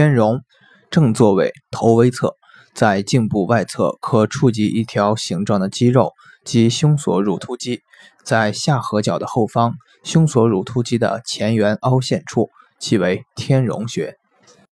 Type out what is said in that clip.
天荣，正坐位，头微侧，在颈部外侧可触及一条形状的肌肉，即胸锁乳突肌，在下颌角的后方，胸锁乳突肌的前缘凹陷处，即为天荣穴。